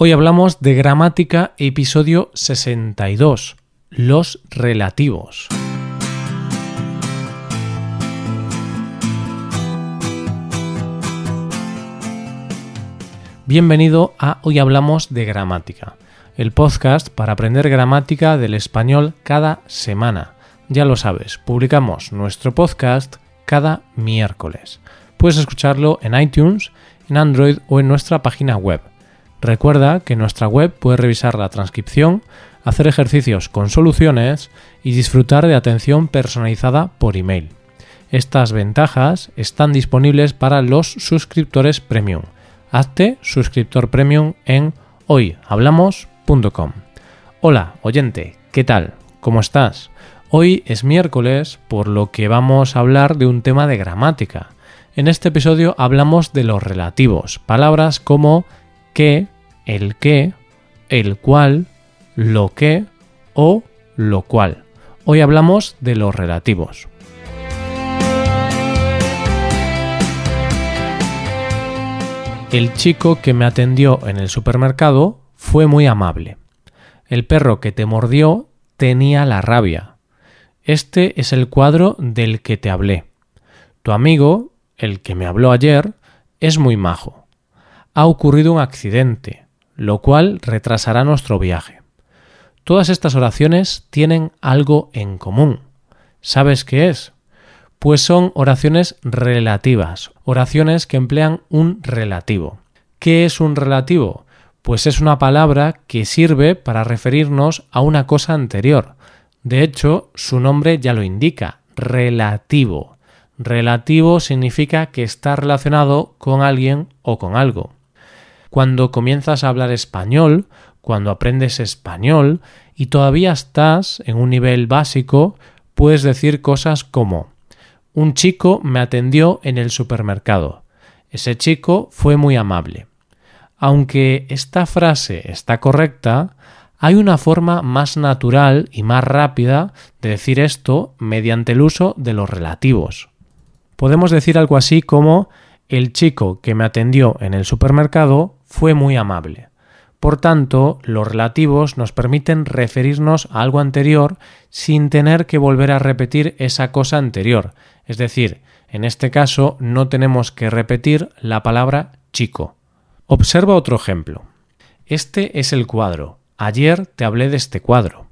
Hoy hablamos de gramática, episodio 62, los relativos. Bienvenido a Hoy Hablamos de Gramática, el podcast para aprender gramática del español cada semana. Ya lo sabes, publicamos nuestro podcast cada miércoles. Puedes escucharlo en iTunes, en Android o en nuestra página web Recuerda que en nuestra web puedes revisar la transcripción, hacer ejercicios con soluciones y disfrutar de atención personalizada por email. Estas ventajas están disponibles para los suscriptores premium. Hazte suscriptor premium en hoyhablamos.com. Hola, oyente, ¿qué tal? ¿Cómo estás? Hoy es miércoles, por lo que vamos a hablar de un tema de gramática. En este episodio hablamos de los relativos, palabras como que, el que, el cual, lo que o lo cual. Hoy hablamos de los relativos. El chico que me atendió en el supermercado fue muy amable. El perro que te mordió tenía la rabia. Este es el cuadro del que te hablé. Tu amigo, el que me habló ayer, es muy majo ha ocurrido un accidente, lo cual retrasará nuestro viaje. Todas estas oraciones tienen algo en común. ¿Sabes qué es? Pues son oraciones relativas, oraciones que emplean un relativo. ¿Qué es un relativo? Pues es una palabra que sirve para referirnos a una cosa anterior. De hecho, su nombre ya lo indica, relativo. Relativo significa que está relacionado con alguien o con algo. Cuando comienzas a hablar español, cuando aprendes español y todavía estás en un nivel básico, puedes decir cosas como un chico me atendió en el supermercado. Ese chico fue muy amable. Aunque esta frase está correcta, hay una forma más natural y más rápida de decir esto mediante el uso de los relativos. Podemos decir algo así como el chico que me atendió en el supermercado fue muy amable. Por tanto, los relativos nos permiten referirnos a algo anterior sin tener que volver a repetir esa cosa anterior. Es decir, en este caso no tenemos que repetir la palabra chico. Observa otro ejemplo. Este es el cuadro. Ayer te hablé de este cuadro.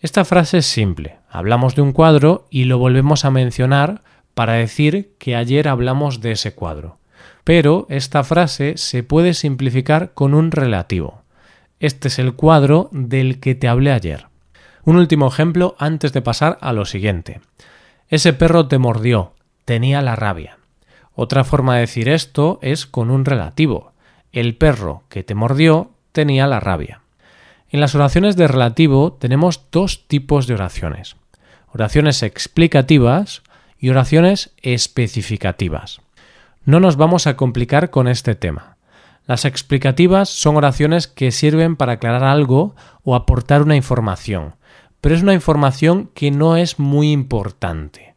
Esta frase es simple. Hablamos de un cuadro y lo volvemos a mencionar para decir que ayer hablamos de ese cuadro. Pero esta frase se puede simplificar con un relativo. Este es el cuadro del que te hablé ayer. Un último ejemplo antes de pasar a lo siguiente. Ese perro te mordió, tenía la rabia. Otra forma de decir esto es con un relativo. El perro que te mordió tenía la rabia. En las oraciones de relativo tenemos dos tipos de oraciones. Oraciones explicativas y oraciones especificativas. No nos vamos a complicar con este tema. Las explicativas son oraciones que sirven para aclarar algo o aportar una información, pero es una información que no es muy importante.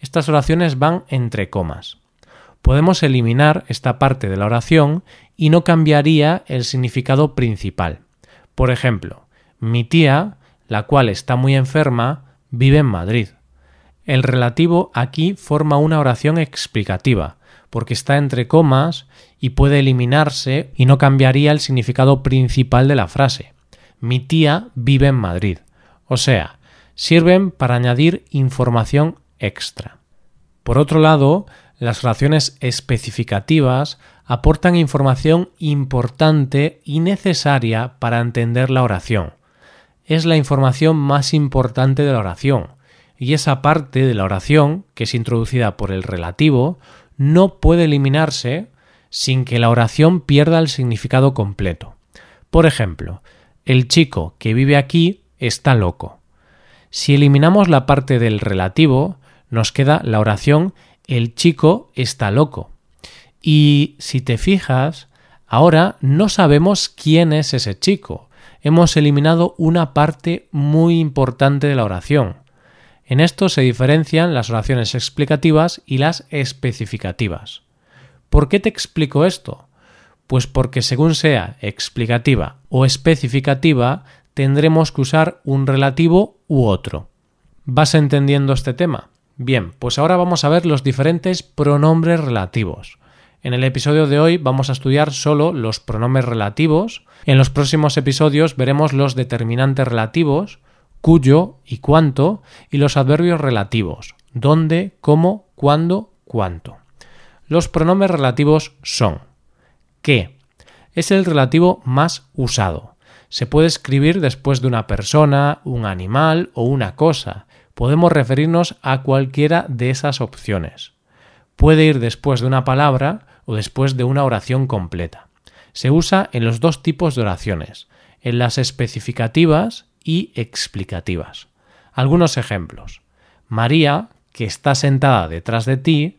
Estas oraciones van entre comas. Podemos eliminar esta parte de la oración y no cambiaría el significado principal. Por ejemplo, mi tía, la cual está muy enferma, vive en Madrid. El relativo aquí forma una oración explicativa, porque está entre comas y puede eliminarse y no cambiaría el significado principal de la frase. Mi tía vive en Madrid. O sea, sirven para añadir información extra. Por otro lado, las oraciones especificativas aportan información importante y necesaria para entender la oración. Es la información más importante de la oración, y esa parte de la oración, que es introducida por el relativo, no puede eliminarse sin que la oración pierda el significado completo. Por ejemplo, el chico que vive aquí está loco. Si eliminamos la parte del relativo, nos queda la oración el chico está loco. Y si te fijas, ahora no sabemos quién es ese chico. Hemos eliminado una parte muy importante de la oración. En esto se diferencian las oraciones explicativas y las especificativas. ¿Por qué te explico esto? Pues porque según sea explicativa o especificativa, tendremos que usar un relativo u otro. ¿Vas entendiendo este tema? Bien, pues ahora vamos a ver los diferentes pronombres relativos. En el episodio de hoy vamos a estudiar solo los pronombres relativos. En los próximos episodios veremos los determinantes relativos, cuyo y cuánto, y los adverbios relativos, dónde, cómo, cuándo, cuánto. Los pronombres relativos son que es el relativo más usado. Se puede escribir después de una persona, un animal o una cosa. Podemos referirnos a cualquiera de esas opciones. Puede ir después de una palabra o después de una oración completa. Se usa en los dos tipos de oraciones, en las especificativas y explicativas. Algunos ejemplos. María, que está sentada detrás de ti,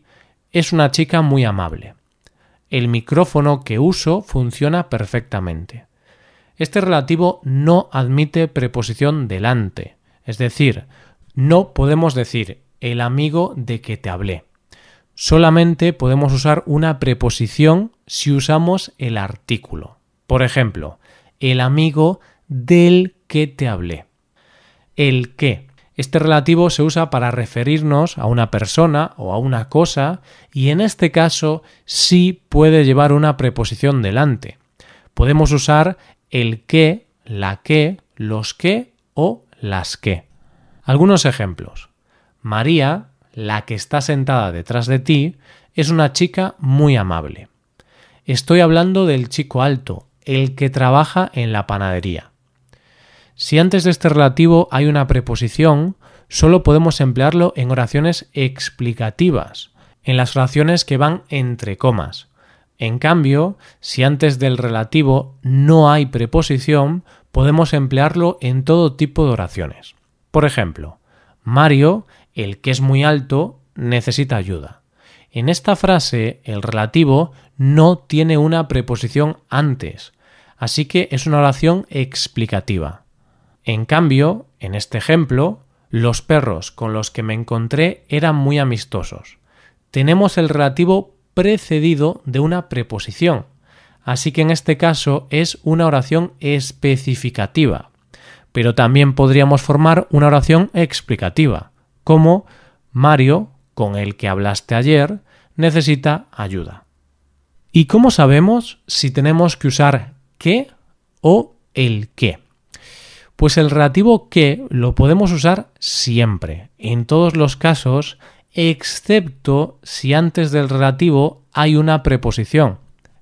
es una chica muy amable. El micrófono que uso funciona perfectamente. Este relativo no admite preposición delante, es decir, no podemos decir el amigo de que te hablé solamente podemos usar una preposición si usamos el artículo. Por ejemplo, el amigo del que te hablé. El que. Este relativo se usa para referirnos a una persona o a una cosa y en este caso sí puede llevar una preposición delante. Podemos usar el que, la que, los que o las que. Algunos ejemplos. María la que está sentada detrás de ti, es una chica muy amable. Estoy hablando del chico alto, el que trabaja en la panadería. Si antes de este relativo hay una preposición, solo podemos emplearlo en oraciones explicativas, en las oraciones que van entre comas. En cambio, si antes del relativo no hay preposición, podemos emplearlo en todo tipo de oraciones. Por ejemplo, Mario el que es muy alto necesita ayuda. En esta frase el relativo no tiene una preposición antes, así que es una oración explicativa. En cambio, en este ejemplo, los perros con los que me encontré eran muy amistosos. Tenemos el relativo precedido de una preposición, así que en este caso es una oración especificativa, pero también podríamos formar una oración explicativa como Mario, con el que hablaste ayer, necesita ayuda. ¿Y cómo sabemos si tenemos que usar qué o el qué? Pues el relativo que lo podemos usar siempre, en todos los casos, excepto si antes del relativo hay una preposición.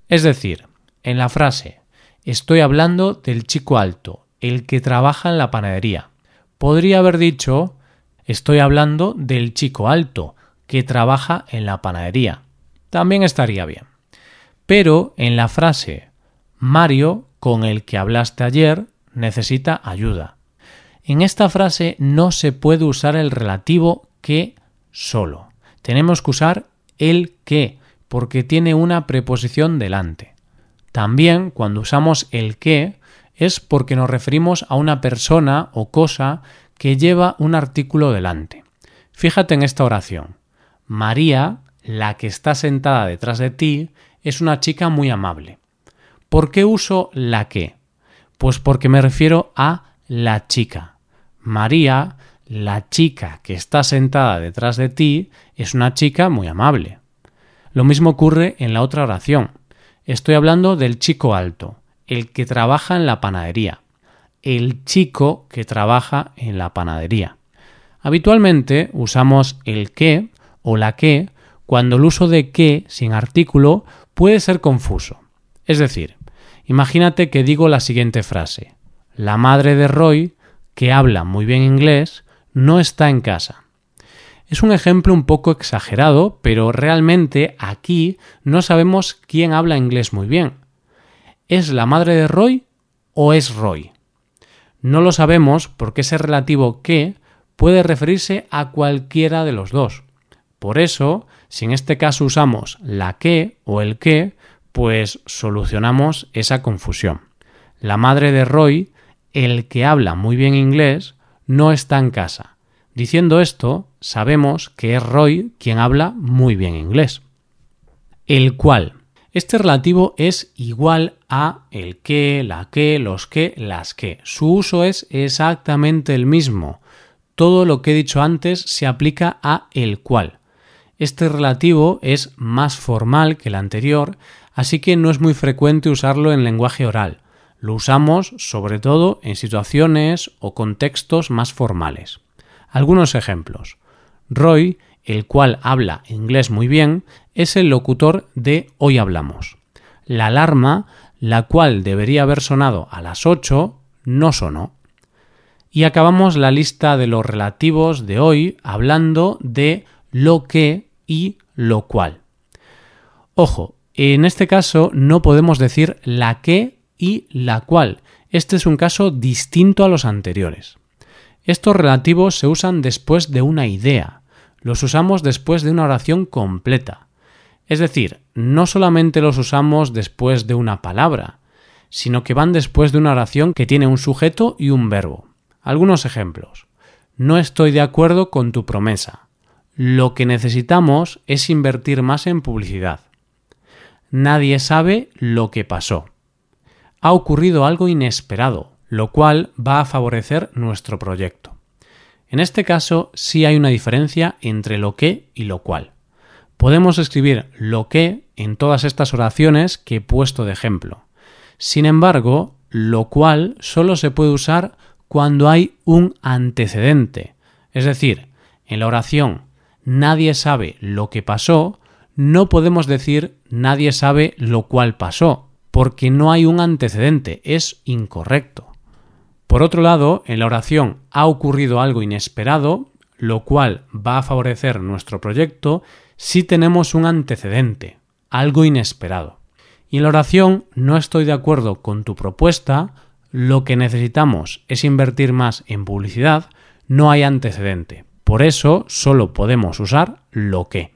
Es decir, en la frase estoy hablando del chico alto, el que trabaja en la panadería. Podría haber dicho Estoy hablando del chico alto, que trabaja en la panadería. También estaría bien. Pero en la frase Mario, con el que hablaste ayer, necesita ayuda. En esta frase no se puede usar el relativo que solo. Tenemos que usar el que, porque tiene una preposición delante. También cuando usamos el que es porque nos referimos a una persona o cosa que lleva un artículo delante. Fíjate en esta oración. María, la que está sentada detrás de ti, es una chica muy amable. ¿Por qué uso la que? Pues porque me refiero a la chica. María, la chica que está sentada detrás de ti, es una chica muy amable. Lo mismo ocurre en la otra oración. Estoy hablando del chico alto, el que trabaja en la panadería el chico que trabaja en la panadería. Habitualmente usamos el que o la que cuando el uso de que sin artículo puede ser confuso. Es decir, imagínate que digo la siguiente frase. La madre de Roy, que habla muy bien inglés, no está en casa. Es un ejemplo un poco exagerado, pero realmente aquí no sabemos quién habla inglés muy bien. ¿Es la madre de Roy o es Roy? No lo sabemos porque ese relativo que puede referirse a cualquiera de los dos. Por eso, si en este caso usamos la que o el que, pues solucionamos esa confusión. La madre de Roy, el que habla muy bien inglés, no está en casa. Diciendo esto, sabemos que es Roy quien habla muy bien inglés. El cual. Este relativo es igual a el que, la que, los que, las que. Su uso es exactamente el mismo. Todo lo que he dicho antes se aplica a el cual. Este relativo es más formal que el anterior, así que no es muy frecuente usarlo en lenguaje oral. Lo usamos sobre todo en situaciones o contextos más formales. Algunos ejemplos. Roy, el cual habla inglés muy bien, es el locutor de Hoy Hablamos. La alarma, la cual debería haber sonado a las 8, no sonó. Y acabamos la lista de los relativos de hoy hablando de lo que y lo cual. Ojo, en este caso no podemos decir la que y la cual. Este es un caso distinto a los anteriores. Estos relativos se usan después de una idea, los usamos después de una oración completa. Es decir, no solamente los usamos después de una palabra, sino que van después de una oración que tiene un sujeto y un verbo. Algunos ejemplos. No estoy de acuerdo con tu promesa. Lo que necesitamos es invertir más en publicidad. Nadie sabe lo que pasó. Ha ocurrido algo inesperado, lo cual va a favorecer nuestro proyecto. En este caso sí hay una diferencia entre lo que y lo cual. Podemos escribir lo que en todas estas oraciones que he puesto de ejemplo. Sin embargo, lo cual solo se puede usar cuando hay un antecedente. Es decir, en la oración nadie sabe lo que pasó, no podemos decir nadie sabe lo cual pasó, porque no hay un antecedente, es incorrecto. Por otro lado, en la oración ha ocurrido algo inesperado, lo cual va a favorecer nuestro proyecto si tenemos un antecedente, algo inesperado. Y en la oración no estoy de acuerdo con tu propuesta, lo que necesitamos es invertir más en publicidad, no hay antecedente. Por eso solo podemos usar lo que.